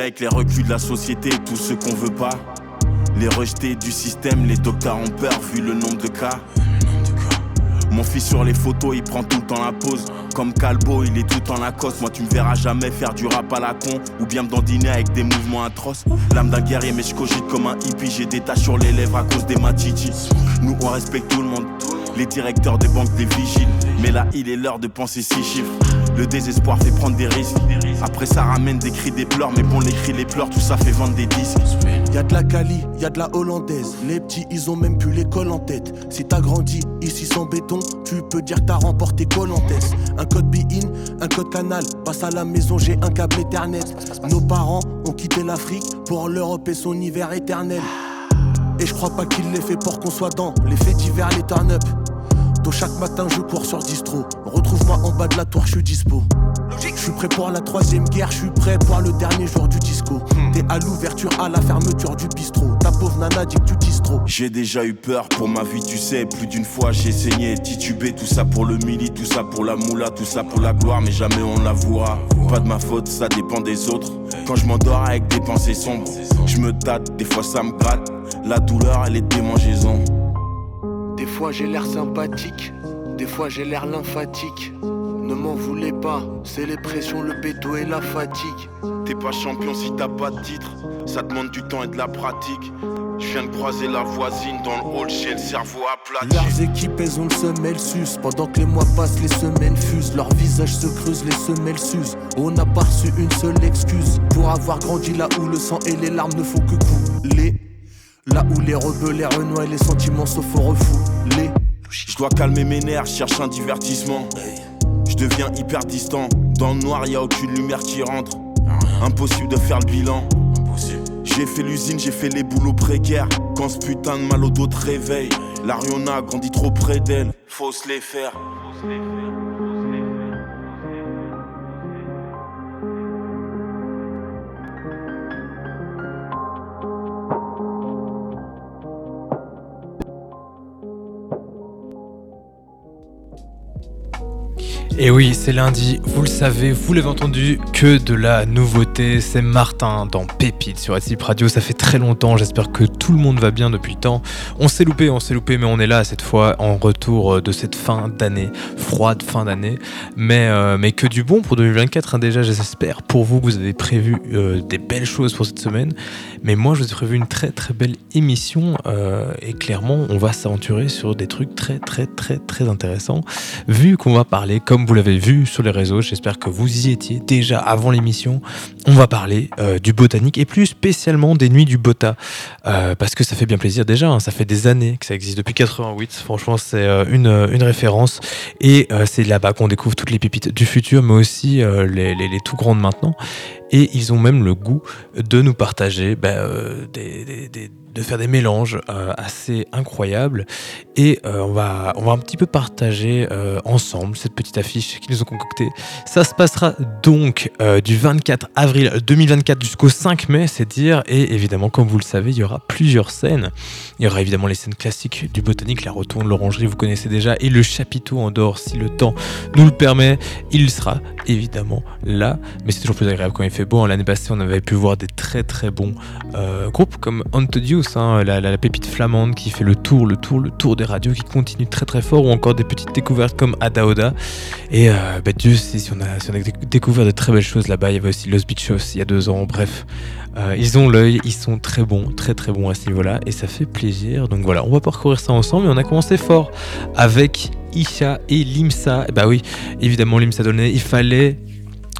Avec les reculs de la société, tout ce qu'on veut pas. Les rejetés du système, les docteurs ont peur vu le nombre de cas. Mon fils sur les photos, il prend tout le temps la pause. Comme Calbo, il est tout en Lacoste. Moi, tu me verras jamais faire du rap à la con. Ou bien me dandiner avec des mouvements atroces. L'âme d'un guerrier, mais je cogite comme un hippie. J'ai des taches sur les lèvres à cause des matitis. Nous, on respecte tout le monde. Les directeurs des banques, des vigiles. Mais là, il est l'heure de penser six chiffres. Le désespoir fait prendre des risques. Après, ça ramène des cris, des pleurs. Mais bon, les cris, les pleurs, tout ça fait vendre des disques. Y'a de la Cali, y a de la hollandaise. Les petits, ils ont même plus l'école en tête. Si t'as grandi ici sans béton, tu peux dire que t'as remporté Colantès. Un code be-in, un code canal. Passe à la maison, j'ai un câble Ethernet. Nos parents ont quitté l'Afrique pour l'Europe et son hiver éternel. Et je crois pas qu'il l'ait fait pour qu'on soit dans les faits divers, les turn-up. Tôt chaque matin, je cours sur distro. Retrouve-moi en bas de la tour, je suis dispo. Je suis prêt pour la troisième guerre, je suis prêt pour le dernier jour du disco. T'es à l'ouverture, à la fermeture du bistrot. Ta pauvre nana dit que tu distro. J'ai déjà eu peur pour ma vie, tu sais. Plus d'une fois j'ai saigné, titubé. Tout ça pour le mili, tout ça pour la moula, tout ça pour la gloire, mais jamais on la voit. Pas de ma faute, ça dépend des autres. Quand je m'endors avec des pensées sombres, je me tâte, des fois ça me gratte. La douleur, elle est démangeaison. Des fois j'ai l'air sympathique, des fois j'ai l'air lymphatique. Ne m'en voulez pas, c'est les pressions, le béto et la fatigue. T'es pas champion si t'as pas de titre, ça demande du temps et de la pratique. Je viens de croiser la voisine dans le hall, j'ai le cerveau aplati. Leurs équipes, elles ont le semelle sus. Pendant que les mois passent, les semaines fusent. Leurs visages se creusent, les semelles s'usent. On n'a pas reçu une seule excuse pour avoir grandi là où le sang et les larmes ne font que couler. Là où les rebelles, les renois et les sentiments se font Je dois calmer mes nerfs, cherche un divertissement. Je deviens hyper distant. Dans le noir, y a aucune lumière qui rentre. Impossible de faire le bilan. J'ai fait l'usine, j'ai fait les boulots précaires. Quand ce putain de mal au dos te réveille, l'Ariona a grandi trop près d'elle. Faut se les faire. Et oui, c'est lundi, vous le savez, vous l'avez entendu, que de la nouveauté. C'est Martin dans Pépite sur Acip Radio. Ça fait très longtemps, j'espère que tout le monde va bien depuis le temps. On s'est loupé, on s'est loupé, mais on est là cette fois en retour de cette fin d'année, froide fin d'année. Mais, euh, que du bon pour 2024, hein, déjà, j'espère. Pour vous, vous avez prévu euh, des belles choses pour cette semaine. Mais moi, je vous ai prévu une très très belle émission. euh, et clairement, on va s'aventurer sur des trucs très très très très intéressants. Vu qu'on va parler, comme vous l'avez vu sur les réseaux, j'espère que vous y étiez déjà avant l'émission. On va parler euh, du botanique et plus spécialement des nuits du Bota. Euh, parce que ça fait bien plaisir déjà, hein, ça fait des années que ça existe, depuis 88. Franchement, c'est une, une référence. Et c'est là-bas qu'on découvre toutes les pépites du futur, mais aussi les, les- les tout grandes maintenant. Et ils ont même le goût de nous partager bah, euh, des, de faire des mélanges euh, assez incroyables. Et euh, on, va, on va un petit peu partager euh, ensemble cette petite affiche qu'ils nous ont concoctée. Ça se passera donc du 24 avril 2024 jusqu'au 5 mai, c'est dire. Et évidemment, comme vous le savez, il y aura plusieurs scènes. Il y aura évidemment les scènes classiques du botanique, la rotonde, l'orangerie, vous connaissez déjà. Et le chapiteau en dehors, si le temps nous le permet, il sera évidemment là. Mais c'est toujours plus agréable quand il fait beau. hein. L'année passée, on avait pu voir des très très bons groupes comme Haunted Hein, la, pépite flamande qui fait le tour, le tour, le tour des radios, qui continue très très fort, ou encore des petites découvertes comme Adaoda. Et euh, bah, Dieu sait si on a, découvert de très belles choses là-bas. Il y avait aussi Los Bichos il y a deux ans. Bref, euh, ils ont l'œil, ils sont très bons, très très bons à ce niveau-là, et ça fait plaisir. Donc voilà, on va parcourir ça ensemble. Et on a commencé fort avec Isha et Limsa. Bah oui, évidemment, Limsa Donné, il fallait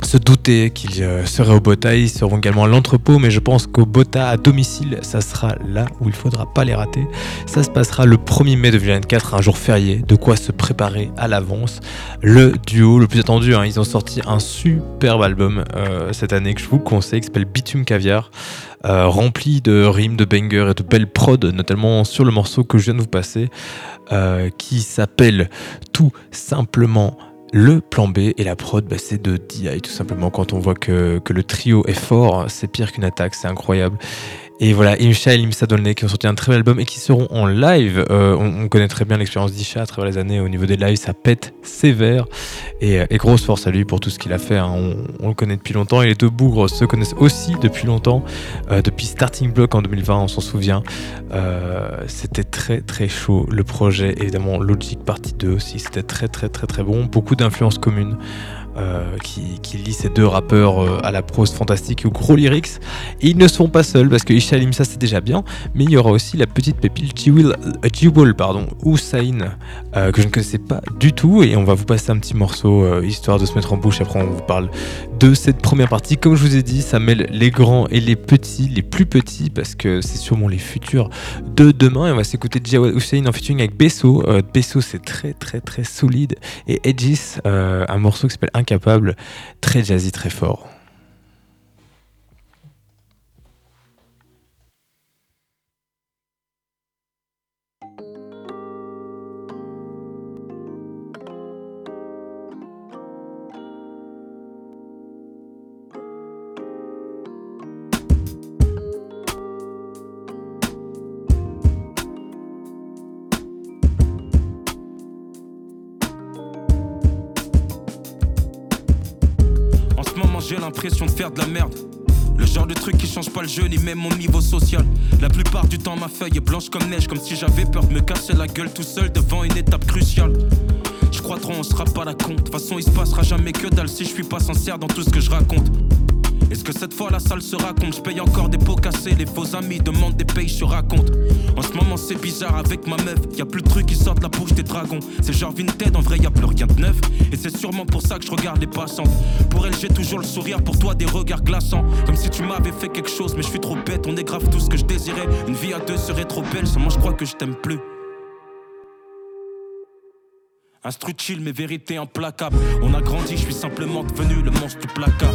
se douter qu'ils euh, seraient au Bota, ils seront également à l'entrepôt, mais je pense qu'au Bota à domicile, ça sera là où il faudra pas les rater. Ça se passera le 1er mai 2024, un jour férié, de quoi se préparer à l'avance. Le duo le plus attendu, hein, ils ont sorti un superbe album euh, cette année que je vous conseille, qui s'appelle Bitume Caviar, euh, rempli de rimes, de bangers et de belles prods, notamment sur le morceau que je viens de vous passer, qui s'appelle tout simplement le plan B et la prod, bah, c'est de DI tout simplement. Quand on voit que, que le trio est fort, c'est pire qu'une attaque, c'est incroyable. Et voilà, Imsha et Limsa Dolné qui ont sorti un très bel album et qui seront en live. Euh, on, connaît très bien l'expérience d'Isha à travers les années au niveau des lives, ça pète sévère. Et, grosse force à lui pour tout ce qu'il a fait. Hein. On, le connaît depuis longtemps et les deux bougres se connaissent aussi depuis longtemps. Euh, depuis Starting Block en 2020, on s'en souvient. Euh, c'était très très chaud le projet. Évidemment, Logic Partie 2 aussi, c'était très très très très bon. Beaucoup d'influences communes. Euh, qui, qui, lit ces deux rappeurs euh, à la prose fantastique ou gros lyrics. Et ils ne sont pas seuls parce que Isha ça c'est déjà bien, mais il y aura aussi la petite pépite Jewel, pardon, Hussein, euh, que je ne connaissais pas du tout. Et on va vous passer un petit morceau histoire de se mettre en bouche. Après, on vous parle de cette première partie. Comme je vous ai dit, ça mêle les grands et les petits, les plus petits, parce que c'est sûrement les futurs de demain. Et on va s'écouter Jawel Hussein en featuring avec Besso. Besso, c'est très très très solide. Et Edgis, un morceau qui s'appelle Incapable, très jazzy, très fort. De faire de la merde. Le genre de truc qui change pas le jeu ni même mon niveau social. La plupart du temps ma feuille est blanche comme neige, comme si j'avais peur de me casser la gueule tout seul devant une étape cruciale. Je crois trop on sera pas la compte. De toute façon il se passera jamais que dalle si je suis pas sincère dans tout ce que je raconte. Est-ce que cette fois la salle se raconte? Je paye encore des pots cassés, les faux amis demandent des pays, je raconte. En ce moment c'est bizarre avec ma meuf, y a plus de trucs qui sortent la bouche des dragons. C'est genre Vinted, en vrai y a plus rien de neuf. Et c'est sûrement pour ça que je regarde les passantes. Pour elle j'ai toujours le sourire, pour toi des regards glaçants. Comme si tu m'avais fait quelque chose, mais je suis trop bête, on est grave tout ce que je désirais. Une vie à deux serait trop belle, seulement je crois que je t'aime plus. Instru chill, mes vérités implacables. On a grandi, je suis simplement devenu le monstre du placard.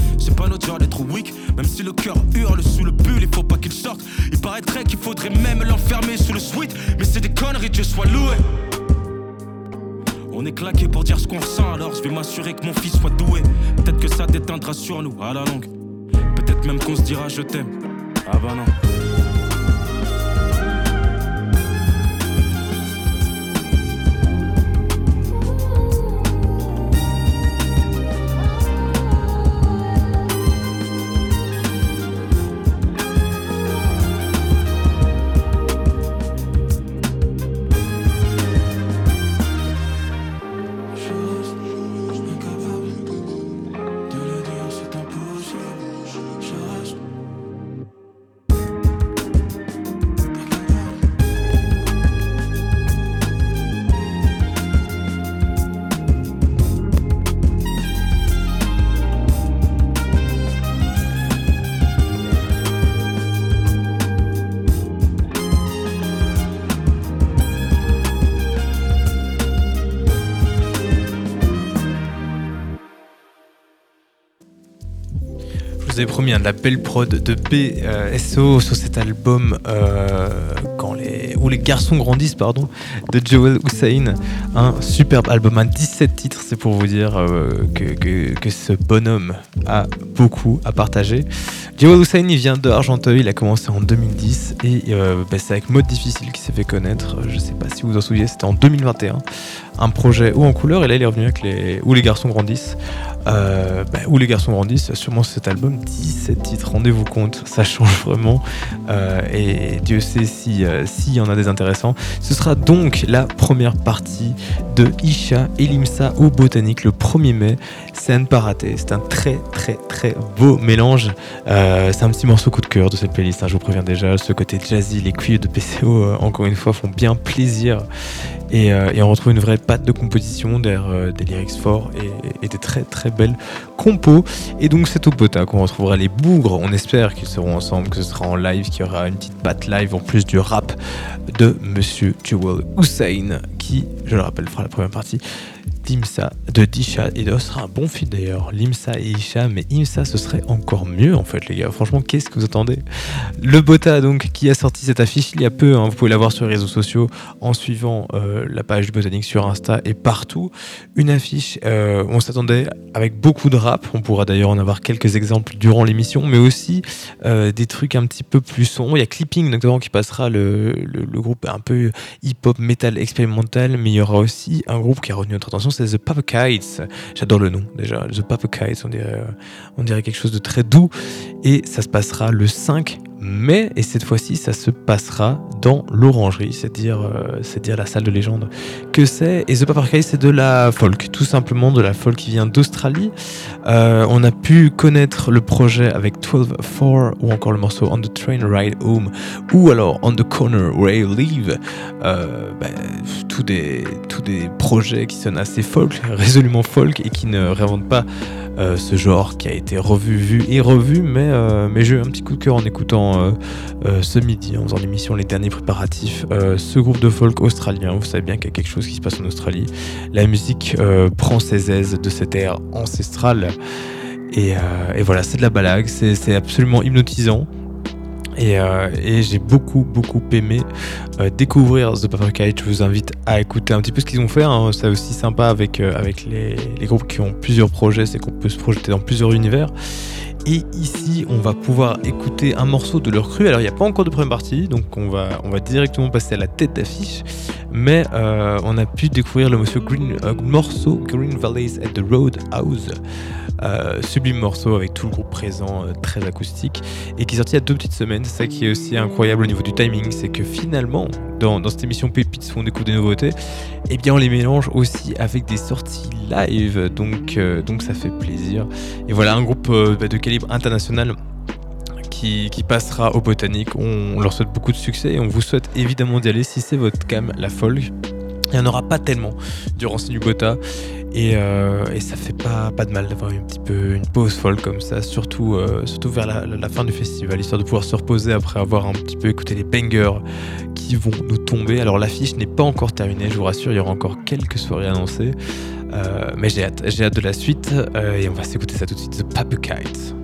C'est pas notre genre d'être weak, même si le cœur hurle sous le pull, il faut pas qu'il sorte. Il paraîtrait qu'il faudrait même l'enfermer sous le sweat, mais c'est des conneries, Dieu soit loué. On est claqué pour dire ce qu'on ressent, alors je vais m'assurer que mon fils soit doué. Peut-être que ça déteindra sur nous à la longue. Peut-être même qu'on se dira je t'aime. Ah bah non. Un de la belle prod de BSO sur cet album euh, quand les ou Les garçons grandissent, pardon, de Joel Hussein. Un superbe album, un 17 titres, c'est pour vous dire euh, que, que, ce bonhomme a beaucoup à partager. Joel Hussein, il vient de Argenteuil, il a commencé en 2010 et euh, bah, c'est avec Mode Difficile qu'il s'est fait connaître. Je sais pas si vous vous en souvenez, c'était en 2021. Un projet haut en couleur et là il est revenu avec les Où les garçons grandissent. Euh, bah, où les garçons grandissent, sûrement cet album, 17 titres, rendez-vous compte, ça change vraiment. Euh, et Dieu sait s'il si y en a des intéressants. Ce sera donc la première partie de Isha et Limsa Botanique le 1er mai. C'est à pas. C'est un très très très beau mélange. Euh, c'est un petit morceau coup de cœur de cette playlist, hein, je vous préviens déjà. Ce côté jazzy, les cuivres de PCO, encore une fois, font bien plaisir. Euh, et, on retrouve une vraie patte de composition, euh, des lyrics forts et, des très très belles compos. Et donc c'est au Pota qu'on retrouvera les bougres. On espère qu'ils seront ensemble, que ce sera en live, qu'il y aura une petite patte live en plus du rap de Monsieur Jewel Hussein, qui, je le rappelle, fera la première partie d'Imsa, de Disha, et ce sera un bon feed d'ailleurs, l'Imsa et Isha, mais Imsa ce serait encore mieux en fait les gars, franchement qu'est-ce que vous attendez? Le Bota donc qui a sorti cette affiche il y a peu, hein, vous pouvez la voir sur les réseaux sociaux en suivant euh, la page du Botanique sur Insta et partout, une affiche, euh, on s'attendait avec beaucoup de rap, on pourra d'ailleurs en avoir quelques exemples durant l'émission, mais aussi euh, des trucs un petit peu plus sombres, il y a Clipping notamment qui passera le, le groupe un peu hip-hop metal expérimental, mais il y aura aussi un groupe qui a retenu notre attention, c'est The Papa Kites. J'adore le nom déjà. The Papa Kites, on dirait, on dirait quelque chose de très doux. Et ça se passera le 5 mais, et cette fois-ci, ça se passera dans l'orangerie, c'est-à-dire euh, c'est-à-dire la salle de légende. Que c'est Et The Paper c'est de la folk, tout simplement de la folk qui vient d'Australie. Euh, on a pu connaître le projet avec 12-4 ou encore le morceau On the Train Ride Home ou alors On the Corner Where You Live. Tous, des, tous des projets qui sonnent assez folk, résolument folk et qui ne réinventent pas euh, ce genre qui a été revu, vu et revu, mais, mais j'ai eu un petit coup de cœur en écoutant euh, ce midi, en faisant l'émission Les Derniers Préparatifs, ce groupe de folk australien. Vous savez bien qu'il y a quelque chose qui se passe en Australie. La musique prend ses aises de cette ère ancestrale. Et, voilà, c'est de la balade, c'est absolument hypnotisant. Euh, et, j'ai beaucoup, beaucoup aimé euh, découvrir The Paper Je vous invite à écouter un petit peu ce qu'ils ont fait. Hein. C'est aussi sympa avec, euh, avec les, les, groupes qui ont plusieurs projets, c'est qu'on peut se projeter dans plusieurs univers. Et ici, on va pouvoir écouter un morceau de leur cru. Alors, il n'y a pas encore de première partie, donc on va, on va directement passer à la tête d'affiche. Mais on a pu découvrir le morceau Green, morceau Green Valleys at the Roadhouse. Euh, sublime morceau avec tout le groupe présent, euh, très acoustique, et qui est sorti il y a deux petites semaines. Ça qui est aussi incroyable au niveau du timing, c'est que finalement, dans, cette émission Pépites où on découvre des nouveautés, eh bien on les mélange aussi avec des sorties live, donc, euh, donc ça fait plaisir. Et voilà, un groupe bah, de calibre international. Qui, passera au Botanique. On, leur souhaite beaucoup de succès et on vous souhaite évidemment d'y aller si c'est votre cam, la folk. Il n'y en aura pas tellement durant ce Bota. Euh, et, ça fait pas, pas de mal d'avoir un petit peu une pause folle comme ça, surtout, euh, surtout vers la, fin du festival, histoire de pouvoir se reposer après avoir un petit peu écouté les bangers qui vont nous tomber. Alors l'affiche n'est pas encore terminée, je vous rassure, il y aura encore quelques soirées annoncées. Euh, mais j'ai hâte, j'ai hâte de la suite et on va s'écouter ça tout de suite, The Paper Kite.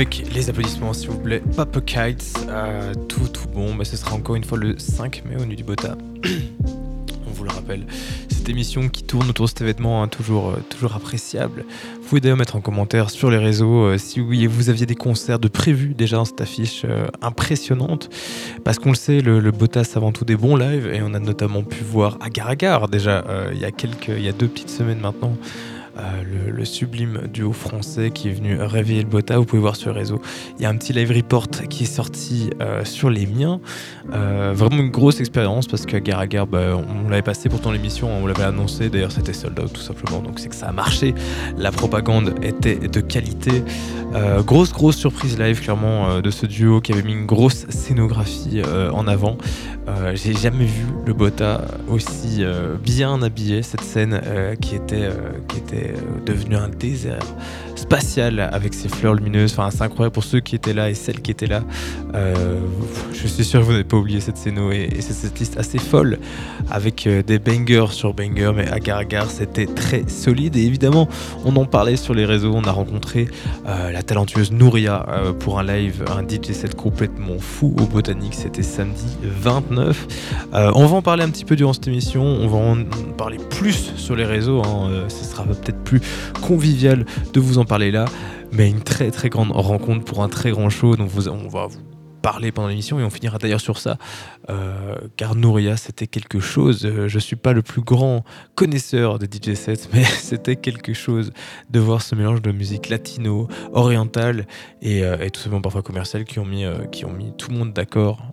Avec les applaudissements s'il vous plaît. Papa Kites, euh, tout tout bon, mais ce sera encore une fois le 5 mai au Nu du Bota. On vous le rappelle, cette émission qui tourne autour de cet événement, hein, toujours, euh, toujours appréciable. Vous pouvez d'ailleurs mettre en commentaire sur les réseaux euh, si oui vous aviez des concerts de prévus déjà dans cette affiche impressionnante. Parce qu'on le sait, le, le Bota c'est avant tout des bons lives et on a notamment pu voir Agar Agar déjà il y a quelques, il y a deux petites semaines maintenant. Euh, le, sublime duo français qui est venu réveiller le Bota. Vous pouvez voir sur le réseau. Il y a un petit live report qui est sorti euh, sur les miens. Euh, vraiment une grosse expérience parce qu'à Gare à Gare, bah, on, l'avait passé pourtant l'émission, on l'avait annoncé. D'ailleurs, c'était sold out tout simplement. Donc c'est que ça a marché. La propagande était de qualité. grosse, grosse surprise live clairement de ce duo qui avait mis une grosse scénographie en avant. J'ai jamais vu le Bota aussi bien habillé. Cette scène qui était, qui était euh, devenu un désert spatial avec ses fleurs lumineuses. Enfin, c'est incroyable pour ceux qui étaient là et celles qui étaient là. Euh, je suis sûr que vous n'avez pas oublié cette scène et, cette liste assez folle avec euh, des bangers sur bangers, mais à Garagar c'était très solide. Et évidemment, on en parlait sur les réseaux. On a rencontré la talentueuse Nouria pour un live, un DJ set complètement fou au Botanique. C'était samedi 29. on va en parler un petit peu durant cette émission. On va en parler plus sur les réseaux. Hein. ce sera peut-être plus convivial de vous en parler là, mais une très très grande rencontre pour un très grand show. Donc vous, on va vous parler pendant l'émission et on finira d'ailleurs sur ça euh, car Nouria c'était quelque chose euh, je suis pas le plus grand connaisseur de DJ sets mais c'était quelque chose de voir ce mélange de musique latino orientale et, euh, tout simplement parfois commerciale qui ont mis tout le monde d'accord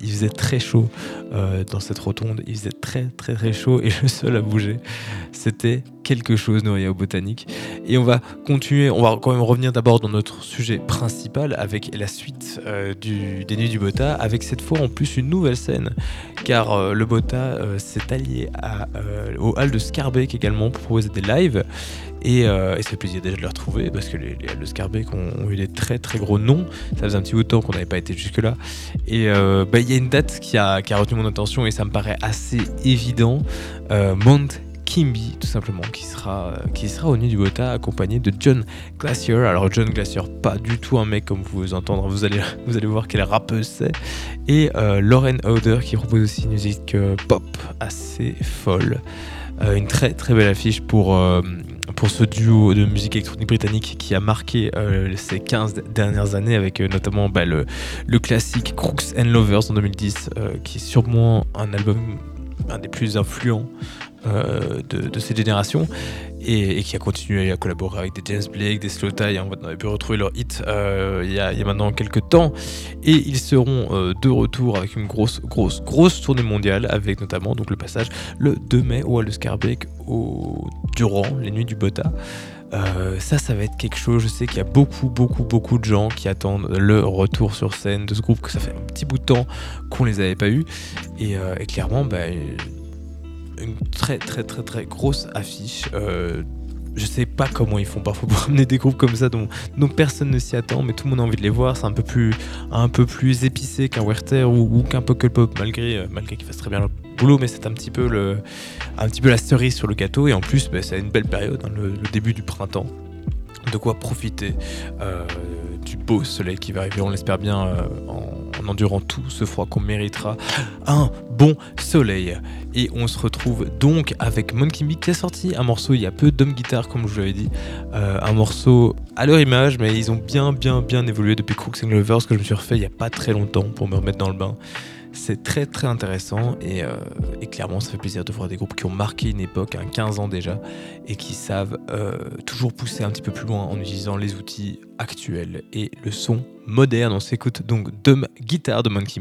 il faisait très chaud dans cette rotonde il faisait très très très chaud et le seul à bouger c'était quelque chose, Nouria Botanique. Et on va continuer, on va quand même revenir d'abord dans notre sujet principal avec la suite du, des Nuits du Bota, avec cette fois en plus une nouvelle scène, car euh, le Bota euh, s'est allié à, au Hall de Scarbeck également pour proposer des lives. Et, ça fait plaisir déjà de le retrouver parce que les, les de Scarbeck ont, eu des très très gros noms. Ça faisait un petit bout de temps qu'on n'avait pas été jusque-là. Et bah, il y a une date qui a, qui a retenu mon attention et ça me paraît assez évident. Mount Kimby, tout simplement, qui sera, euh, au Nuit du accompagné de John Glacier. Alors, John Glacier, pas du tout un mec comme vous vous allez, vous allez voir quelle rappeuse c'est. Et euh, Lauren Oder qui propose aussi une musique euh, pop assez folle. une très très belle affiche pour, pour ce duo de musique électronique britannique qui a marqué ces 15 dernières années avec notamment bah, le, le, classique Crooks and Lovers en 2010 qui est sûrement un album un des plus influents euh, de, cette génération et, qui a continué à collaborer avec des James Blake, des Slow Tie. Hein, on avait pu retrouver leur hit euh, il, y a, maintenant quelques temps. Et ils seront euh, de retour avec une grosse, grosse, grosse tournée mondiale avec notamment donc, le passage le 2 mai au Hall de au, durant les nuits du Bota. ça, ça va être quelque chose. Je sais qu'il y a beaucoup, beaucoup, beaucoup de gens qui attendent le retour sur scène de ce groupe, que ça fait un petit bout de temps qu'on les avait pas eu. Et, clairement, bah, une très très très très grosse affiche. Euh, je sais pas comment ils font parfois pour amener des groupes comme ça dont, personne ne s'y attend, mais tout le monde a envie de les voir. C'est un peu plus, un peu plus épicé qu'un Werther ou, qu'un Pop, malgré, euh, malgré qu'ils fassent très bien leur boulot, mais c'est un petit peu le, un petit peu la cerise sur le gâteau. Et en plus, bah, c'est une belle période, hein, le, début du printemps. De quoi profiter euh, du beau soleil qui va arriver, on l'espère bien, en en endurant tout ce froid qu'on méritera un bon soleil. Et on se retrouve donc avec Monkey Bee qui a sorti un morceau il y a peu d'hommes guitare comme je vous l'avais dit. Euh, un morceau à leur image mais ils ont bien bien bien évolué depuis Crooks and Lovers que je me suis refait il y a pas très longtemps pour me remettre dans le bain. C'est très très intéressant euh, et, clairement ça fait plaisir de voir des groupes qui ont marqué une époque, un 15 ans déjà, et qui savent euh, toujours pousser un petit peu plus loin en utilisant les outils actuels et le son moderne. On s'écoute donc Dumb Guitar de Monkey.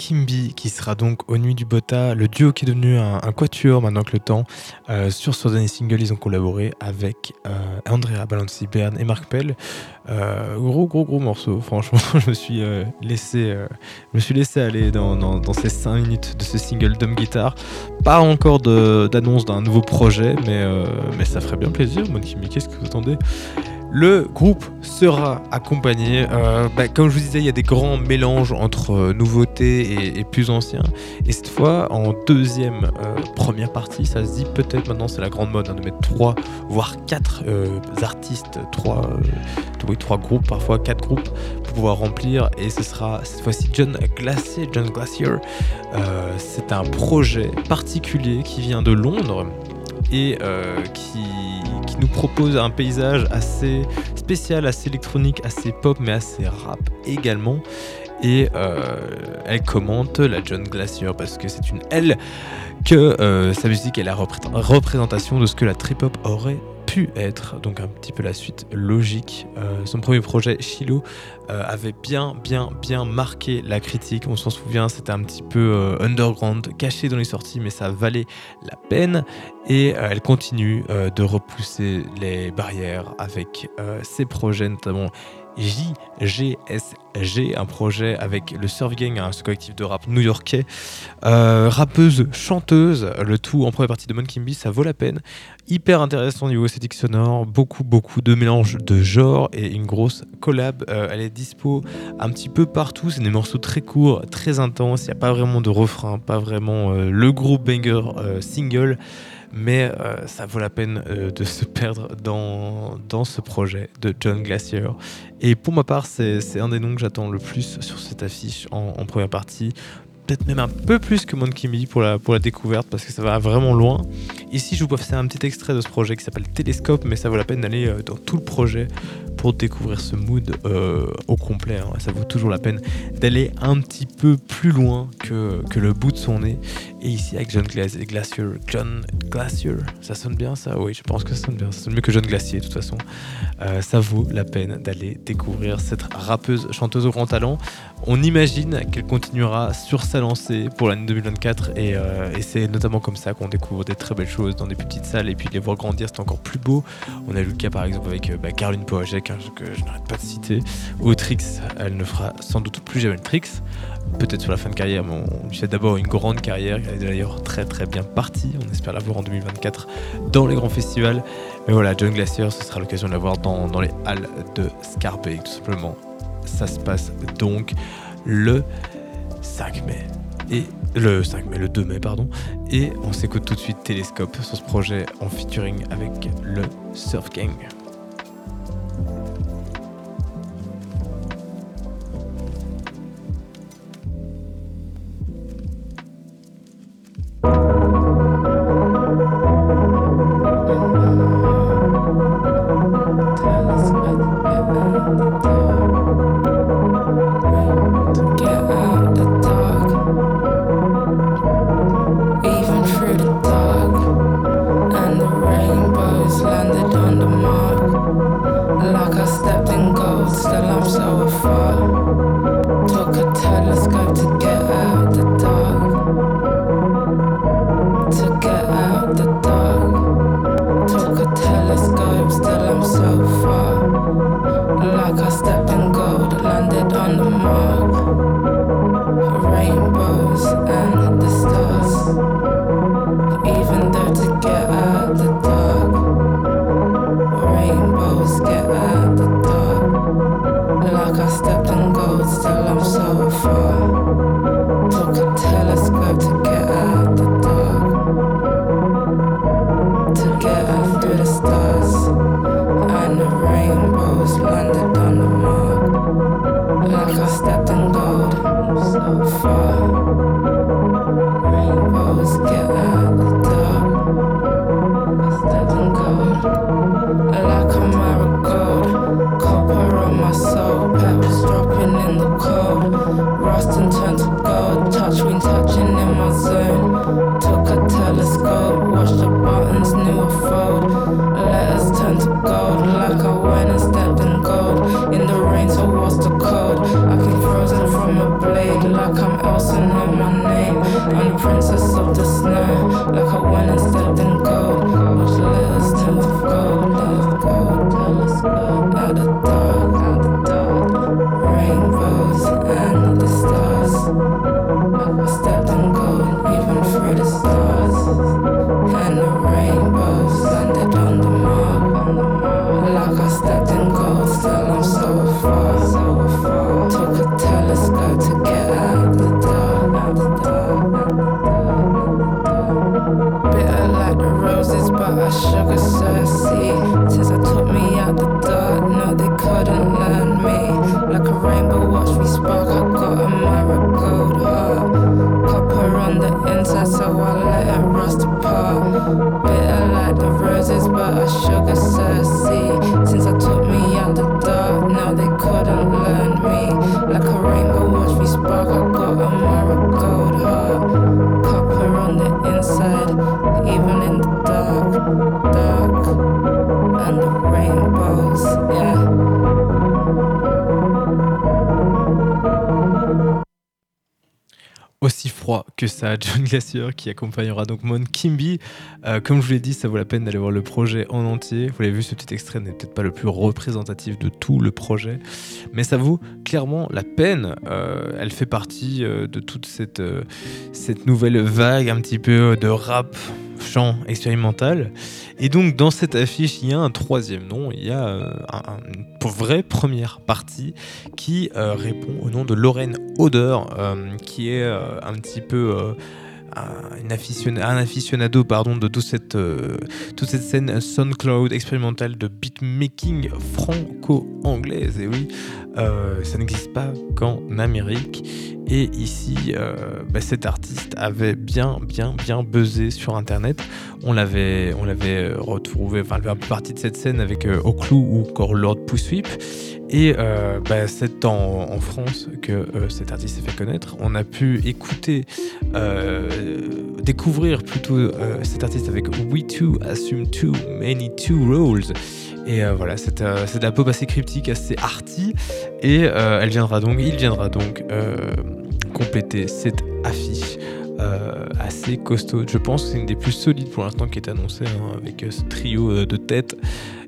Kimby qui sera donc aux Nuits du Bota, le duo qui est devenu un, quatuor maintenant que le temps. Euh, sur ce dernier single, ils ont collaboré avec euh, Andrea Balanci Bern et Marc Pell. Euh, gros gros gros morceau, franchement, je me suis laissé, laissé aller dans, ces 5 minutes de ce single Dumb Guitar. Pas encore d'annonce d'un nouveau projet, mais, ça ferait bien plaisir. Mount Kimby, qu'est-ce que vous attendez? Le groupe sera accompagné, euh, bah, comme je vous disais, il y a des grands mélanges entre euh, nouveautés et, plus anciens. Et cette fois, en deuxième euh, première partie, ça se dit peut-être maintenant, c'est la grande mode hein, de mettre trois, voire quatre artistes, trois, oui, trois groupes, parfois quatre groupes, pour pouvoir remplir. Et ce sera cette fois-ci John Glacier. John Glacier, c'est un projet particulier qui vient de Londres et qui nous propose un paysage assez spécial, assez électronique, assez pop, mais assez rap également. Et euh, elle commente la John Glacier parce que c'est une elle que euh, sa musique est la représentation de ce que la trip hop aurait pu être, donc un petit peu la suite logique. Euh, son premier projet, Shiloh, euh, avait bien, bien, bien marqué la critique. On s'en souvient, c'était un petit peu euh, underground, caché dans les sorties, mais ça valait la peine. Et elle continue de repousser les barrières avec ses projets, notamment JGSG, un projet avec le Surf Gang, hein, ce collectif de rap new-yorkais. Euh, rappeuse, chanteuse, le tout en première partie de Monkey Bee, ça vaut la peine. Hyper intéressant au niveau esthétique sonore, beaucoup, beaucoup de mélange de genres et une grosse collab. Euh, elle est dispo un petit peu partout, c'est des morceaux très courts, très intenses, il n'y a pas vraiment de refrain, pas vraiment euh, le gros banger single mais euh, ça vaut la peine euh, de se perdre dans, ce projet de John Glacier. Et pour ma part, c'est un des noms que j'attends le plus sur cette affiche en première partie peut-être même un peu plus que Monkey Me pour la, pour la découverte parce que ça va vraiment loin. Ici, je vous faire un petit extrait de ce projet qui s'appelle Télescope, mais ça vaut la peine d'aller euh, dans tout le projet pour découvrir ce mood euh, au complet. Hein. Ça vaut toujours la peine d'aller un petit peu plus loin que, que le bout de son nez. Et ici, avec John Glacier, John Glacier, ça sonne bien ça? Oui, je pense que ça sonne bien. Ça sonne mieux que John Glacier, de toute façon. Euh, ça vaut la peine d'aller découvrir cette rappeuse, chanteuse au grand talent. On imagine qu'elle continuera sur sa lancée pour l'année 2024 euh, et, c'est notamment comme ça qu'on découvre des très belles choses dans des petites salles et puis les voir grandir c'est encore plus beau. On a eu le cas par exemple avec euh, bah, Caroline hein, que je n'arrête pas de citer. Au Trix, elle ne fera sans doute plus jamais le Trix. Peut-être sur la fin de carrière, mais on lui souhaite d'abord une grande carrière. Elle est d'ailleurs très très bien partie. On espère la voir en 2024 dans les grands festivals. Mais voilà, John Glacier, ce sera l'occasion de la voir dans, les halles de Scarpe, tout simplement. Ça se passe donc le 5 mai. Et le 5 mai, le 2 mai, pardon. Et on s'écoute tout de suite Télescope sur ce projet en featuring avec le Surf Gang. Ça, John Glacier qui accompagnera donc Mon Kimby. Euh, comme je vous l'ai dit, ça vaut la peine d'aller voir le projet en entier. Vous l'avez vu, ce petit extrait n'est peut-être pas le plus représentatif de tout le projet, mais ça vaut clairement la peine. Euh, elle fait partie euh, de toute cette nouvelle vague un petit peu de rap chant expérimental. Et donc dans cette affiche, il y a un troisième nom, il y a une vraie première partie qui répond nom de Lorraine Oder, qui est un petit peu un, aficionado pardon, de toute cette, euh, toute cette scène SoundCloud expérimentale de beatmaking franco-anglaise. Et oui, euh, ça n'existe pas qu'en Amérique. Et ici, euh, bah, cet artiste avait bien, bien, bien buzzé sur Internet. On l'avait, on l'avait retrouvé, enfin, elle avait un peu partie de cette scène avec Oclou ou encore Lord Pussweep. Et euh, bah, c'est en, France que euh, cet artiste s'est fait connaître. On a pu écouter, euh, découvrir plutôt cet artiste avec We Too Assume Too Many Two Roles. Et voilà, c'est un peu assez cryptique, assez arty. Et elle viendra donc, il viendra donc compléter cette affiche. assez costaud. Je pense que c'est une des plus solides pour l'instant qui est annoncée hein, avec ce trio de têtes.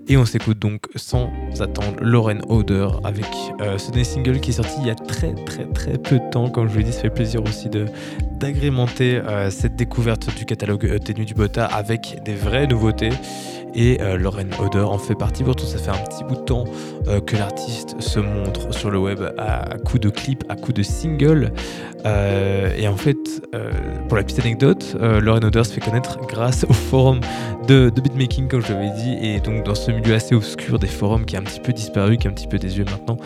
Et on s'écoute donc sans attendre Lauren Oder avec euh, ce dernier single qui est sorti il y a très très très peu de temps. Comme je vous l'ai dit, ça fait plaisir aussi d'agrémenter euh, cette découverte du catalogue euh, du Bota avec des vraies nouveautés. Et euh, Lauren Oder en fait partie. Pourtant, ça fait un petit bout de temps euh, que l'artiste se montre sur le web à, coup de clips, à coup de singles. Euh, et en fait, pour la petite anecdote, Lauren Oder se fait connaître grâce au forum de, beatmaking, comme je l'avais dit, et donc dans ce milieu assez obscur des forums qui a un petit peu disparu, qui est un petit peu désuet maintenant.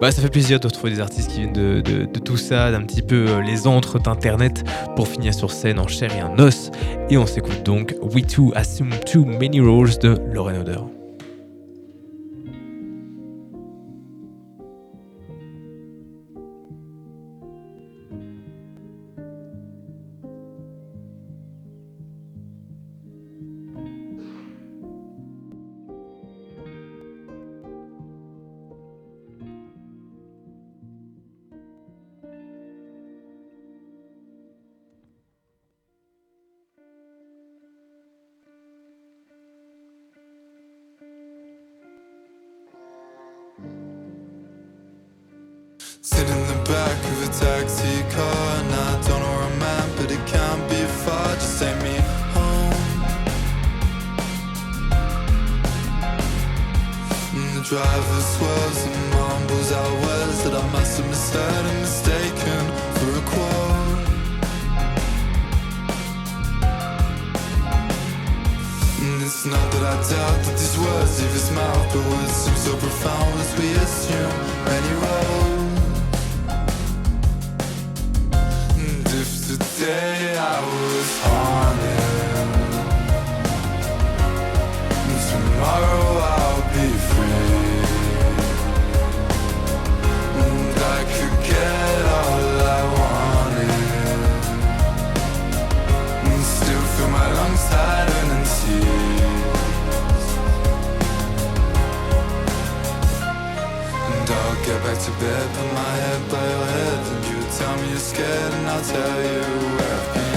Bah, ça fait plaisir de retrouver des artistes qui viennent de, tout ça, d'un petit peu euh, les antres d'internet pour finir sur scène en chair et en os. Et on s'écoute donc We Too Assume Too Many Roles de Lauren Oder. taxi car and I don't know where I'm at, but it can't be far. Just take me home. And the driver swerves and mumbles out words that I must have misheard and mistaken for a quote. And it's not that I doubt that these words leave his mouth, but words seem so profound as we assume. To bed, put my head by your head And you tell me you're scared and I'll tell you where. I've been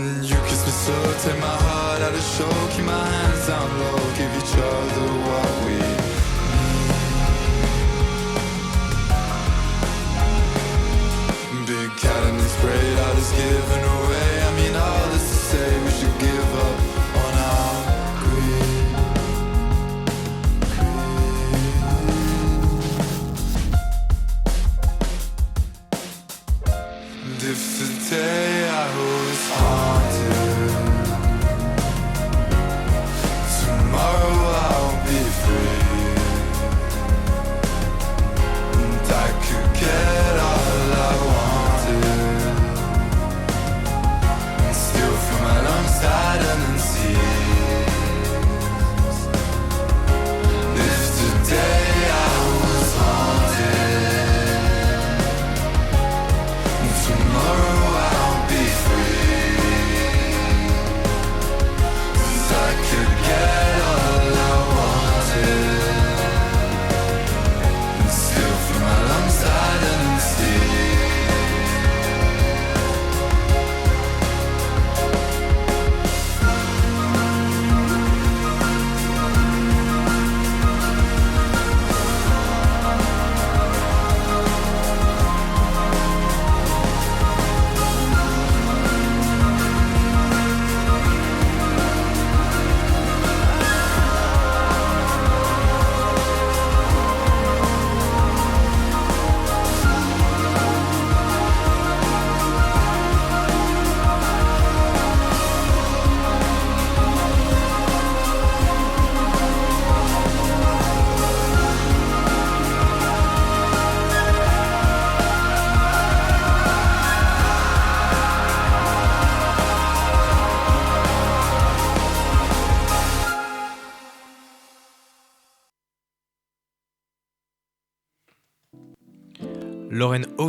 And you kiss me so, take my heart out of show Keep my hands down low, give each other what we need. Big cat and his braid, all is given away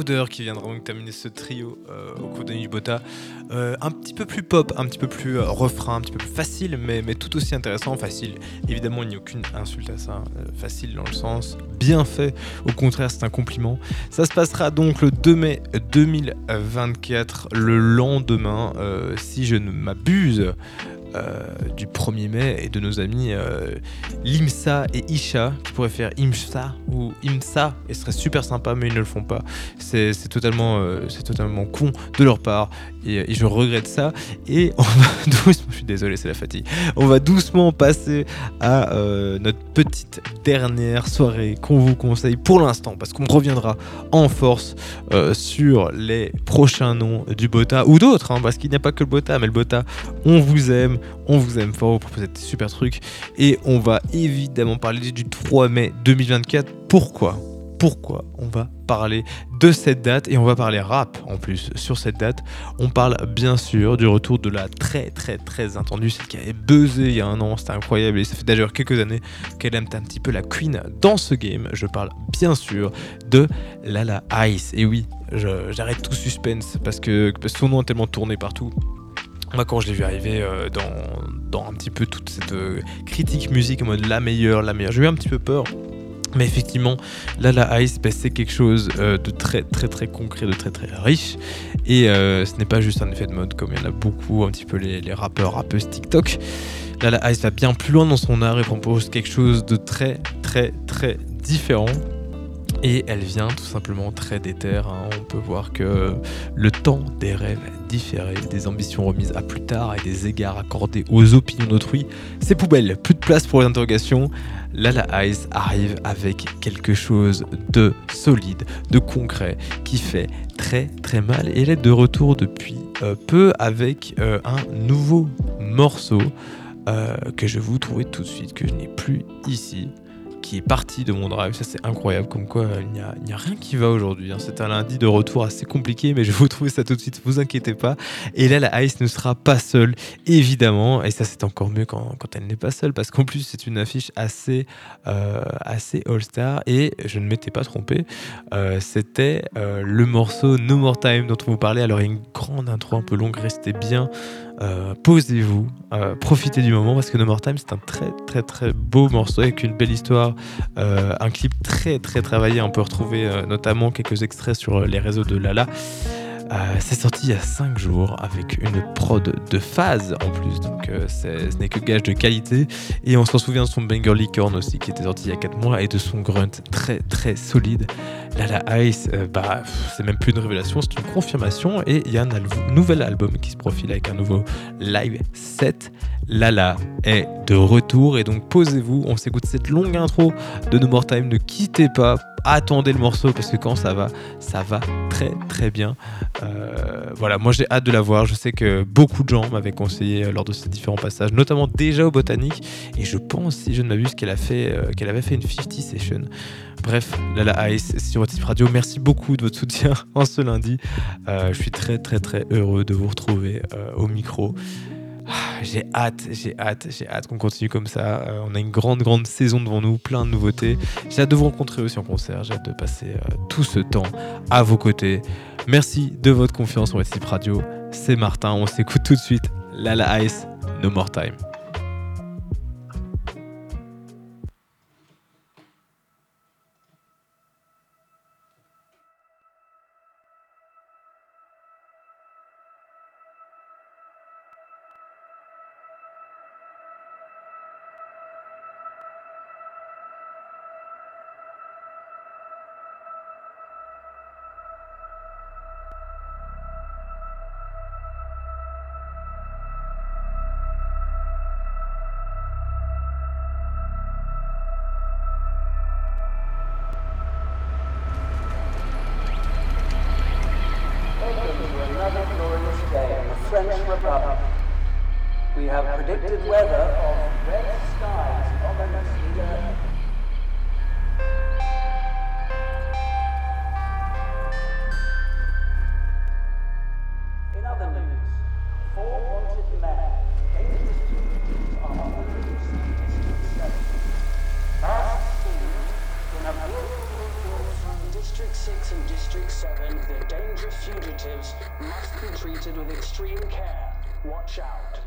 Qui viendra donc terminer ce trio euh, au cours de Nuit Bota. Euh, un petit peu plus pop, un petit peu plus euh, refrain, un petit peu plus facile, mais, mais tout aussi intéressant. Facile, évidemment, il n'y a aucune insulte à ça. Euh, facile dans le sens bien fait. Au contraire, c'est un compliment. Ça se passera donc le 2 mai 2024, le lendemain, si je ne m'abuse. Euh, du 1er mai et de nos amis euh, Limsa et Isha qui pourraient faire Imsa ou Imsa et ce serait super sympa mais ils ne le font pas. C'est totalement euh, c'est totalement con de leur part et, et je regrette ça et on va doucement je suis désolé c'est la fatigue on va doucement passer à euh, notre petite dernière soirée qu'on vous conseille pour l'instant parce qu'on reviendra en force euh, sur les prochains noms du Bota ou d'autres hein, parce qu'il n'y a pas que le Bota mais le Bota on vous aime on vous aime fort, vous propose des super trucs. Et on va évidemment parler du 3 mai 2024. Pourquoi? Pourquoi on va parler de cette date et on va parler rap en plus sur cette date. On parle bien sûr du retour de la très très très attendue, celle qui avait buzzé il y a un an, c'était incroyable et ça fait d'ailleurs quelques années qu'elle aime un petit peu la queen dans ce game. Je parle bien sûr de Lala Ice. Et oui, j'arrête tout suspense parce que, parce que son nom est tellement tourné partout. Moi, quand je l'ai vu arriver euh, dans, dans un petit peu toute cette euh, critique musique en mode la meilleure, la meilleure, j'ai eu un petit peu peur. Mais effectivement, là, la Ice, ben, c'est quelque chose euh, de très, très, très concret, de très, très riche. Et euh, ce n'est pas juste un effet de mode comme il y en a beaucoup, un petit peu les, rappeurs, rappeuses TikTok. Là, la Ice va bien plus loin dans son art et propose quelque chose de très, très, très différent. Et elle vient tout simplement très déter. hein. On peut voir que le temps des rêves différés, des ambitions remises à plus tard et des égards accordés aux opinions d'autrui, c'est poubelle. Plus de place pour les interrogations. Lala Ice arrive avec quelque chose de solide, de concret, qui fait très très mal. Et elle est de retour depuis euh, peu avec euh, un nouveau morceau euh, que je vais vous trouver tout de suite, que je n'ai plus ici qui est parti de mon drive. Ça, c'est incroyable. Comme quoi, il n'y a, rien qui va aujourd'hui. Hein. C'est un lundi de retour assez compliqué, mais je vais vous trouver ça tout de suite. Vous inquiétez pas. Et là, la Ice ne sera pas seule, évidemment. Et ça, c'est encore mieux quand, elle n'est pas seule, parce qu'en plus, c'est une affiche assez, euh, assez all-star. Et je ne m'étais pas trompé. Euh, C'était euh, le morceau No More Time dont on vous parlait. Alors, il y a une grande intro un peu longue. Restez bien. Euh, posez-vous, euh, profitez du moment parce que No More Time c'est un très très très beau morceau avec une belle histoire, euh, un clip très très travaillé. On peut retrouver notamment quelques extraits sur les réseaux de Lala. Euh, c'est sorti il y a 5 jours avec une prod de phase en plus, donc euh, ce n'est que gage de qualité. Et on s'en souvient de son banger Licorne aussi qui était sorti il y a 4 mois et de son grunt très très solide. Là, la Ice, euh, bah, c'est même plus une révélation, c'est une confirmation. Et il y a un nouvel album qui se profile avec un nouveau live set. Lala est de retour et donc posez-vous, on s'écoute cette longue intro de No More Time, ne quittez pas, attendez le morceau parce que quand ça va, ça va très très bien. Euh, voilà, moi j'ai hâte de la voir, je sais que beaucoup de gens m'avaient conseillé lors de ces différents passages, notamment déjà au Botanique et je pense, si je ne m'abuse, qu'elle a fait, euh, qu'elle avait fait une 50 session. Bref, Lala Ice sur votre radio, merci beaucoup de votre soutien en ce lundi. Euh, je suis très très très heureux de vous retrouver euh, au micro. Ah, j'ai hâte, j'ai hâte, j'ai hâte qu'on continue comme ça. Euh, on a une grande, grande saison devant nous, plein de nouveautés. J'ai hâte de vous rencontrer aussi en concert. J'ai hâte de passer euh, tout ce temps à vos côtés. Merci de votre confiance sur West Radio. C'est Martin. On s'écoute tout de suite. Lala Ice, No More Time. French Republic. We have predicted weather of red skies ominously 6 and District 7, the dangerous fugitives must be treated with extreme care. Watch out.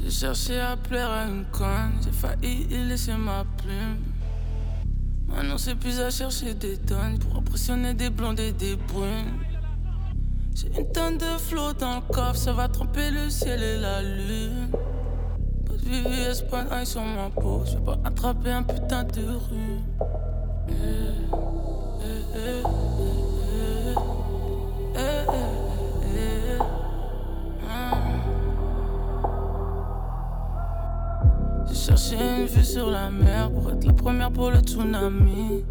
J'ai cherché à plaire à une conne, j'ai failli y laisser ma plume. Maintenant c'est plus à chercher des tonnes pour impressionner des blondes et des brunes. J'ai une tonne de flots dans le coffre, ça va tromper le ciel et la lune. Pas de VVS, pas d'ail sur ma peau, je vais pas attraper un putain de rue. J'ai cherché une vue sur la mer pour être la première pour le tsunami.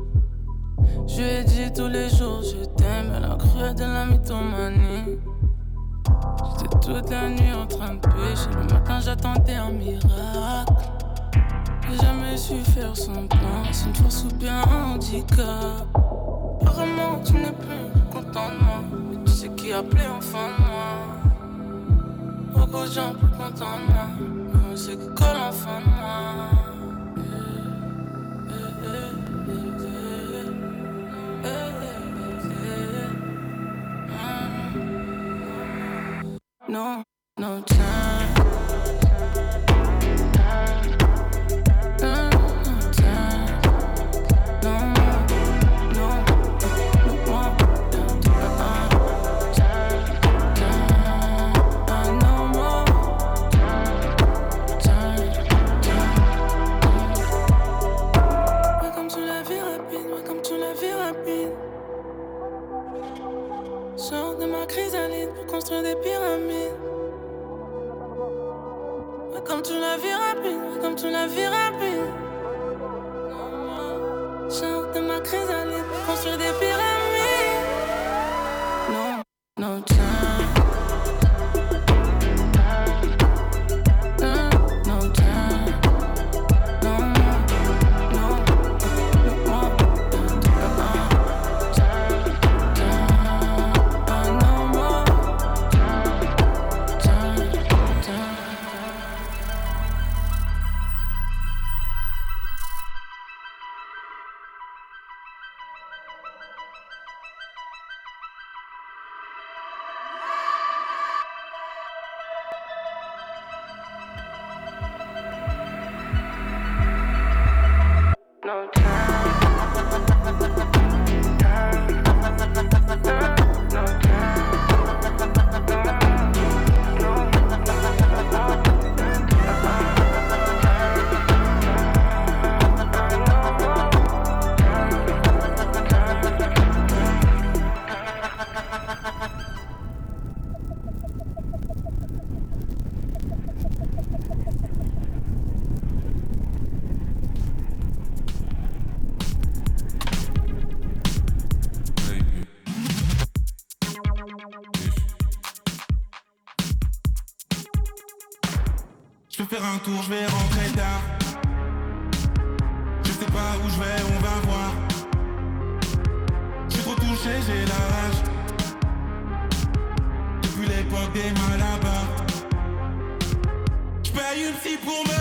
Je lui ai dit tous les jours je t'aime, elle a cru de la mythomanie. J'étais toute la nuit en train de pêcher, le matin j'attendais un miracle. J'ai jamais su faire son plan, c'est une force ou bien un handicap. Apparemment tu n'es plus content de moi, mais tu sais qui a appelé enfin de moi. Beaucoup de gens plus contents de moi, mais c'est que colle enfin de moi. No, no time. je vais rentrer tard. Je sais pas où je vais, on va voir. Je suis trop touché, j'ai la rage. Depuis l'époque des malabas. Je paye une psy pour me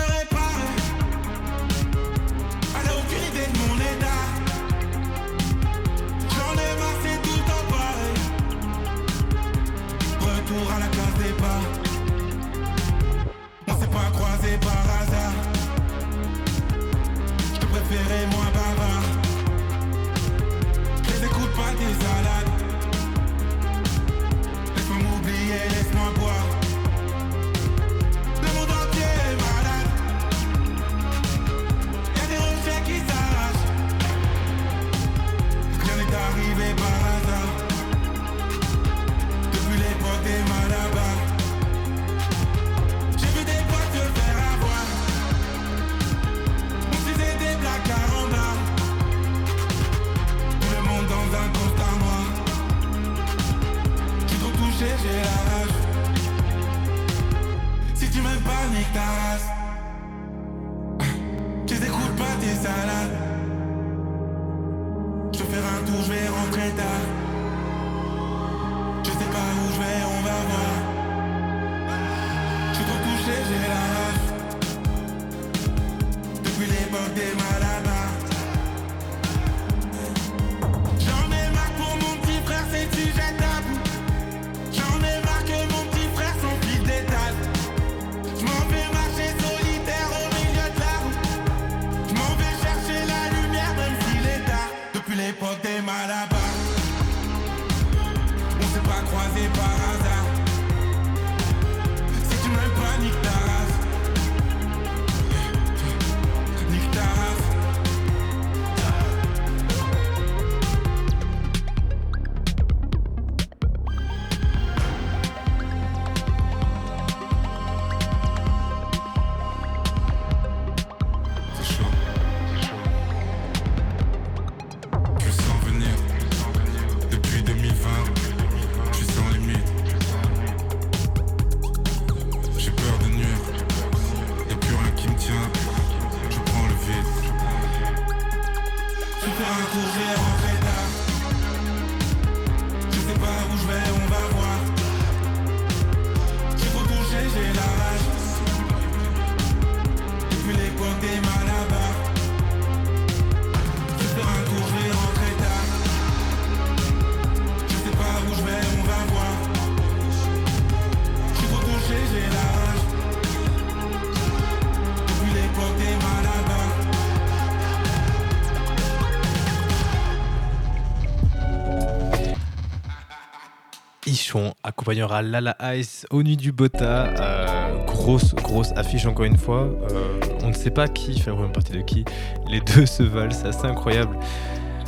On accompagnera Lala Ice au nuits du Bota. Euh, grosse, grosse affiche encore une fois. Euh, on ne sait pas qui fait vraiment partie de qui. Les deux se valent, c'est assez incroyable.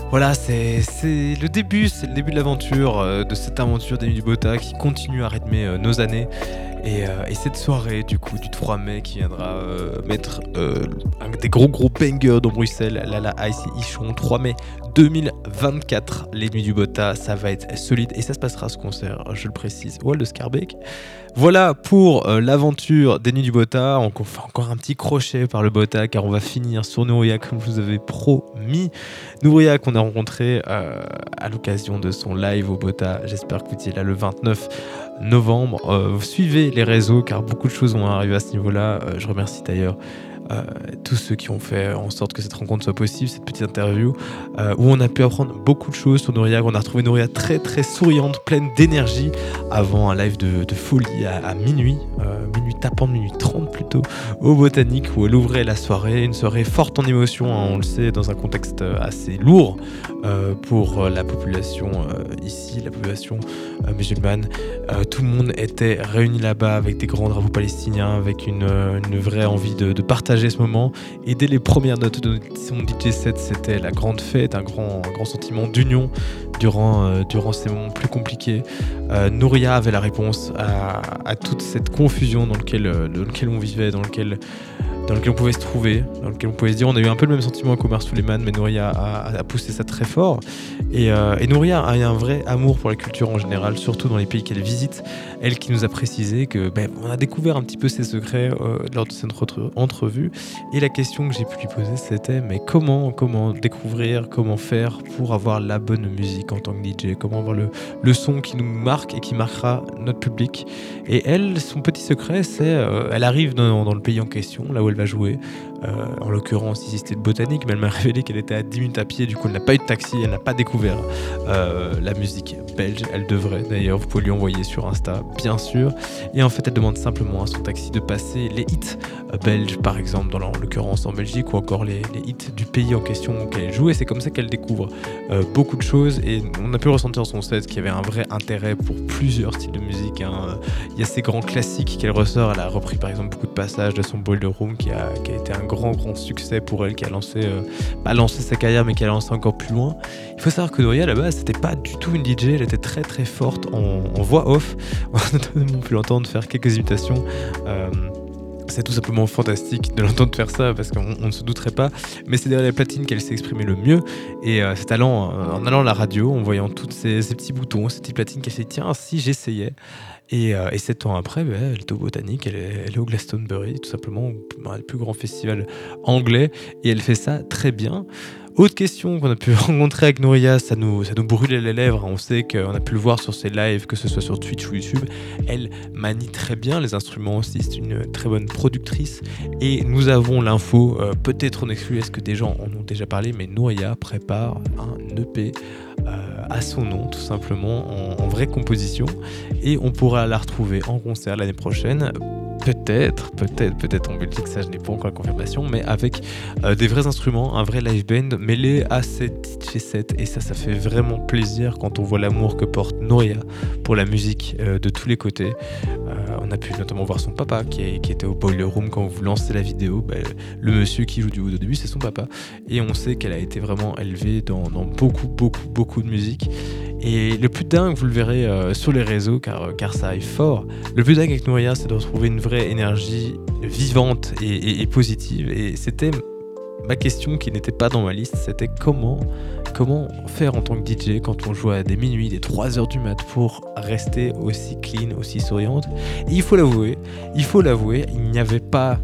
Voilà, c'est le début, c'est le début de l'aventure, euh, de cette aventure des nuits du Bota qui continue à rythmer nos années. Et, euh, et cette soirée, du coup, du 3 mai, qui viendra euh, mettre euh, un des gros gros bangers dans Bruxelles, là, la Ice et Ichon, 3 mai 2024, les Nuits du Bota, ça va être solide. Et ça se passera ce concert, je le précise, au Hall de Scarbeck. Voilà pour l'aventure des Nuits du Bota. On fait encore un petit crochet par le Bota, car on va finir sur Nouria, comme je vous avais promis. Nouria qu'on a rencontré à l'occasion de son live au Bota. J'espère que vous étiez là le 29 novembre. Euh, suivez les réseaux car beaucoup de choses vont arriver à ce niveau-là. Euh, je remercie d'ailleurs euh, tous ceux qui ont fait en sorte que cette rencontre soit possible, cette petite interview euh, où on a pu apprendre beaucoup de choses sur Nouria. On a retrouvé Nouria très très souriante, pleine d'énergie avant un live de, folie à, minuit, euh, minuit tapant, minuit 30 plutôt, au Botanique où elle ouvrait la soirée. Une soirée forte en émotion, hein, on le sait, dans un contexte assez lourd euh, pour euh, la population euh, ici, la population euh, musulmane. Euh, tout le monde était réuni là-bas avec des grands drapeaux palestiniens, avec une, euh, vraie envie de partager ce moment. Et dès les premières notes de son DJ set, c'était la grande fête, un grand, un grand sentiment d'union durant, euh, durant ces moments plus compliqués. Euh, Nouria avait la réponse à, à toute cette confusion dans lequel, euh, dans lequel on vivait, dans lequel, dans lequel on pouvait se trouver, dans lequel on pouvait se dire. On a eu un peu le même sentiment qu'Omar Suleiman, mais Nouria a, poussé ça très fort. Et, euh, et Nouria a un vrai amour pour la culture en général, surtout dans les pays qu'elle visite. Elle qui nous a précisé que ben, on a découvert un petit peu ses secrets euh, lors de cette entre- entrevue. Et la question que j'ai pu lui poser, c'était mais comment, comment découvrir, comment faire pour avoir la bonne musique en tant que DJ, comment avoir le, le son qui nous marque et qui marquera notre public? Et elle, son petit secret, c'est euh, elle arrive dans, dans le pays en question, là où elle va jouer. Euh, en l'occurrence, ici c'était de botanique, mais elle m'a révélé qu'elle était à 10 minutes à pied, du coup elle n'a pas eu de taxi, elle n'a pas découvert euh, la musique belge. Elle devrait d'ailleurs, vous pouvez lui envoyer sur Insta, bien sûr. Et en fait, elle demande simplement à son taxi de passer les hits euh, belges, par exemple, dans en l'occurrence en Belgique, ou encore les, hits du pays en question auquel elle joue. Et c'est comme ça qu'elle découvre beaucoup de choses. Et on a pu ressentir dans son set qu'il y avait un vrai intérêt pour plusieurs styles de musique. hein. Il y a ces grands classiques qu'elle ressort. Elle a repris par exemple beaucoup de passages de son Boiler Room qui a, qui a été un grand, grand succès pour elle, qui a lancé, euh, pas lancé sa carrière, mais qui a lancé encore plus loin. Il faut savoir que Doria, à la base, c'était pas du tout une DJ. Elle était très, très forte en, en voix off. On a notamment pu l'entendre faire quelques imitations. Euh, c'est tout simplement fantastique de l'entendre faire ça parce qu'on on ne se douterait pas. Mais c'est derrière les platines qu'elle s'est exprimée le mieux. Et euh, c'est allant, euh, en allant à la radio, en voyant tous ces, petits boutons, ces petites platines qu'elle s'est dit tiens, si j'essayais. Et, euh, sept ans après, ben, elle est au Botanique, elle est, elle est au Glastonbury, tout simplement, le plus grand festival anglais. Et elle fait ça très bien. Autre question qu'on a pu rencontrer avec Nouria, ça nous, ça nous brûlait les lèvres. On sait qu'on a pu le voir sur ses lives, que ce soit sur Twitch ou YouTube. Elle manie très bien les instruments aussi, c'est une très bonne productrice. Et nous avons l'info, euh, peut-être en exclu, est-ce que des gens en ont déjà parlé, mais Nouria prépare un EP euh, à son nom, tout simplement, en, en vraie composition. Et on pourra la retrouver en concert l'année prochaine. Peut-être, peut-être, peut-être en Belgique, ça je n'ai pas encore la confirmation, mais avec euh, des vrais instruments, un vrai live band mêlé à cette DJ set. Et ça, ça fait vraiment plaisir quand on voit l'amour que porte Noria pour la musique euh, de tous les côtés. Euh, on a pu notamment voir son papa qui, était au Boiler Room quand vous lancez la vidéo. Ben, le monsieur qui joue du haut au début, c'est son papa. Et on sait qu'elle a été vraiment élevée dans, beaucoup, beaucoup, beaucoup de musique. Et le plus dingue, vous le verrez sur les réseaux, car, ça arrive fort. Le plus dingue avec Nouria, c'est de retrouver une vraie énergie vivante et, positive. Et c'était ma question qui n'était pas dans ma liste, c'était comment, comment faire en tant que DJ quand on joue à des minuit, des 3 heures du mat pour rester aussi clean, aussi souriante. Et il faut l'avouer, il faut l'avouer, il n'y avait pas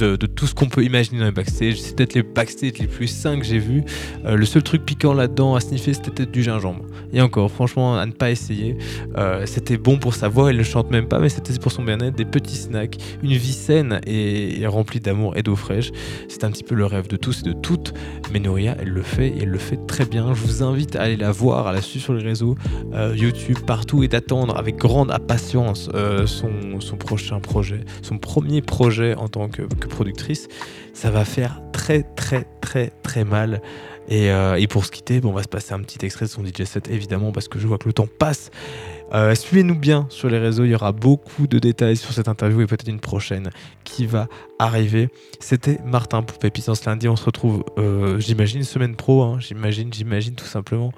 de, tout ce qu'on peut imaginer dans les backstage. C'est peut-être les backstage les plus sains que j'ai vus. Euh, le seul truc piquant là-dedans à sniffer, c'était peut-être du gingembre. Et encore, franchement, à ne pas essayer. Euh, c'était bon pour sa voix, elle ne chante même pas, mais c'était pour son bien-être, des petits snacks, une vie saine et, remplie d'amour et d'eau fraîche. C'est un petit peu le rêve de tous et de toutes. Mais Nouria, elle le fait et elle le fait très bien. Je vous invite à aller la voir, à la suivre sur les réseaux, euh, YouTube, partout et d'attendre avec grande impatience son, prochain projet, son premier projet en tant que productrice. Ça va faire très, très, très, très mal. Et, euh, et pour se quitter, bon, on va se passer un petit extrait de son DJ set évidemment parce que je vois que le temps passe. Euh, Suivez-nous bien sur les réseaux, il y aura beaucoup de détails sur cette interview et peut-être une prochaine qui va arriver. C'était Martin pour Pépissance lundi. On se retrouve, euh, j'imagine, semaine pro. hein. j'imagine, j'imagine tout simplement.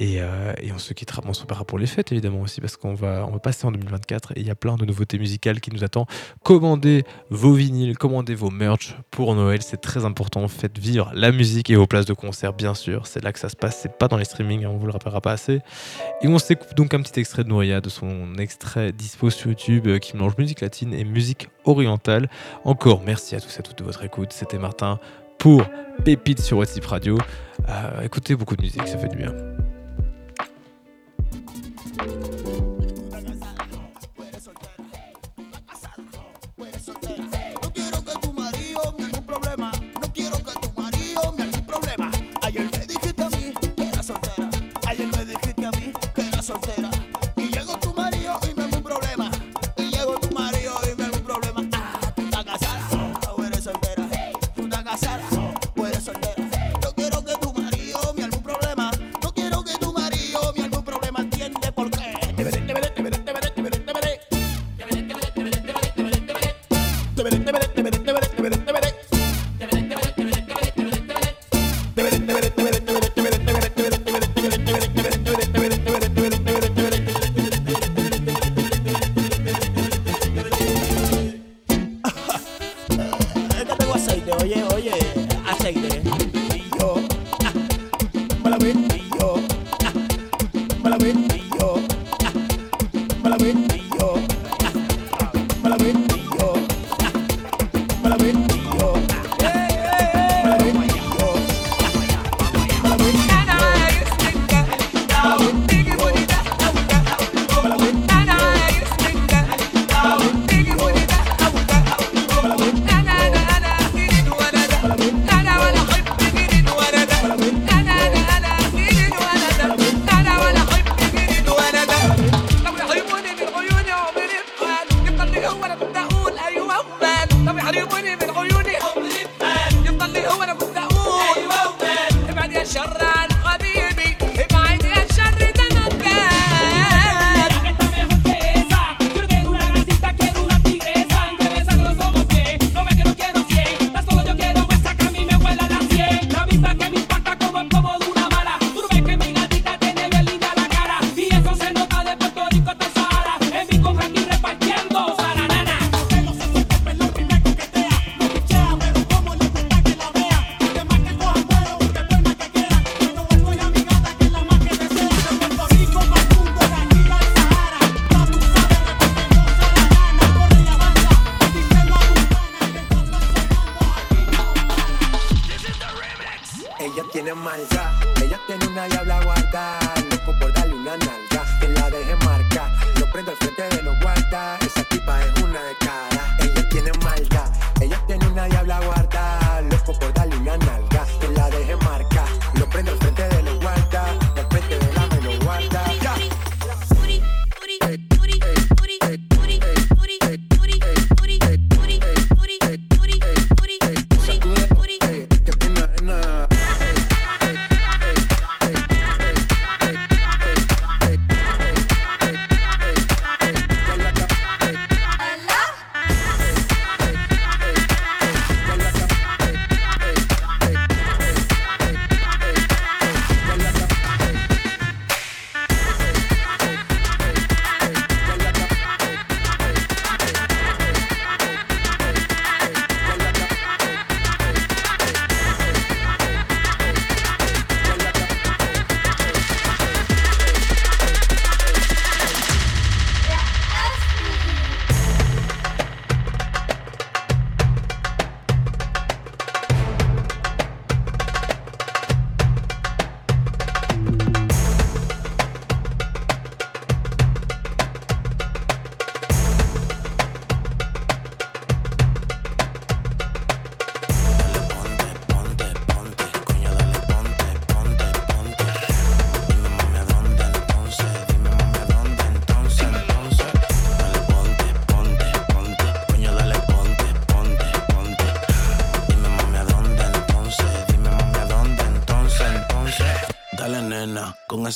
Et, euh, et on se quittera, on se préparera pour les fêtes évidemment aussi parce qu'on va, on va passer en 2024 et il y a plein de nouveautés musicales qui nous attendent. Commandez vos vinyles, commandez vos merch pour Noël, c'est très important. Faites vivre la musique et vos places de concert, bien sûr. C'est là que ça se passe, c'est pas dans les streamings, hein, on vous le rappellera pas assez. Et on s'écoute donc un petit extrait de Noria, de son extrait dispo sur YouTube euh, qui mélange musique latine et musique orientale. Encore merci à tous et à toutes de votre écoute. C'était Martin pour Pépite sur WhatsApp Radio. Euh, écoutez beaucoup de musique, ça fait du bien.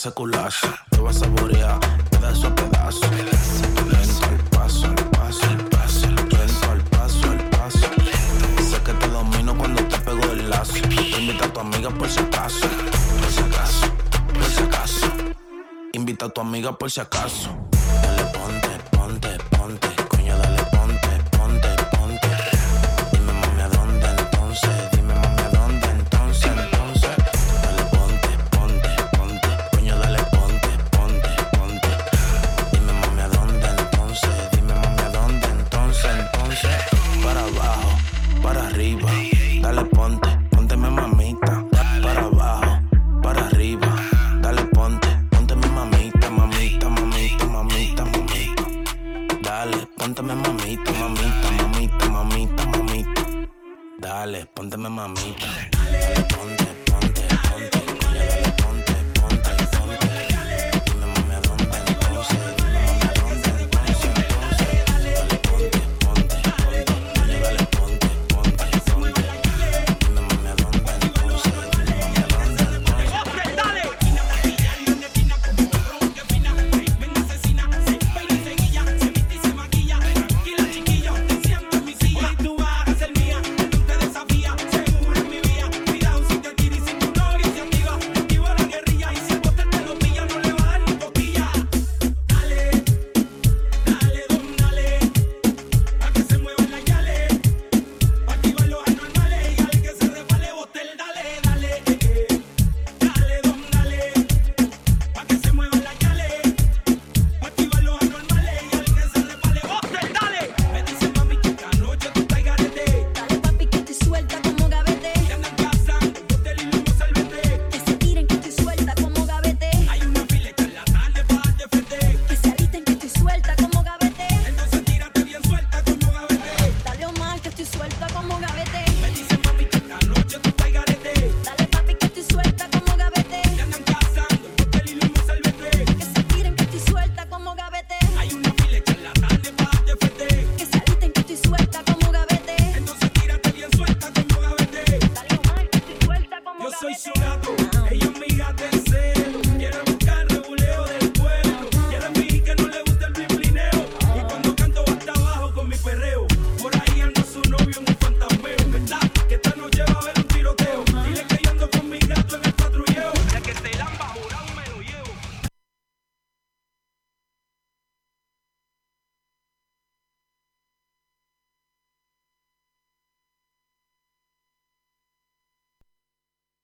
Ese. Te vas a saborear pedazo a pedazo. Al paso, al paso, al paso. Lento al paso, al paso. Sé que te domino cuando te pego el lazo. Invita a tu amiga por si acaso. Por si acaso, por si acaso. Invita a tu amiga por si acaso.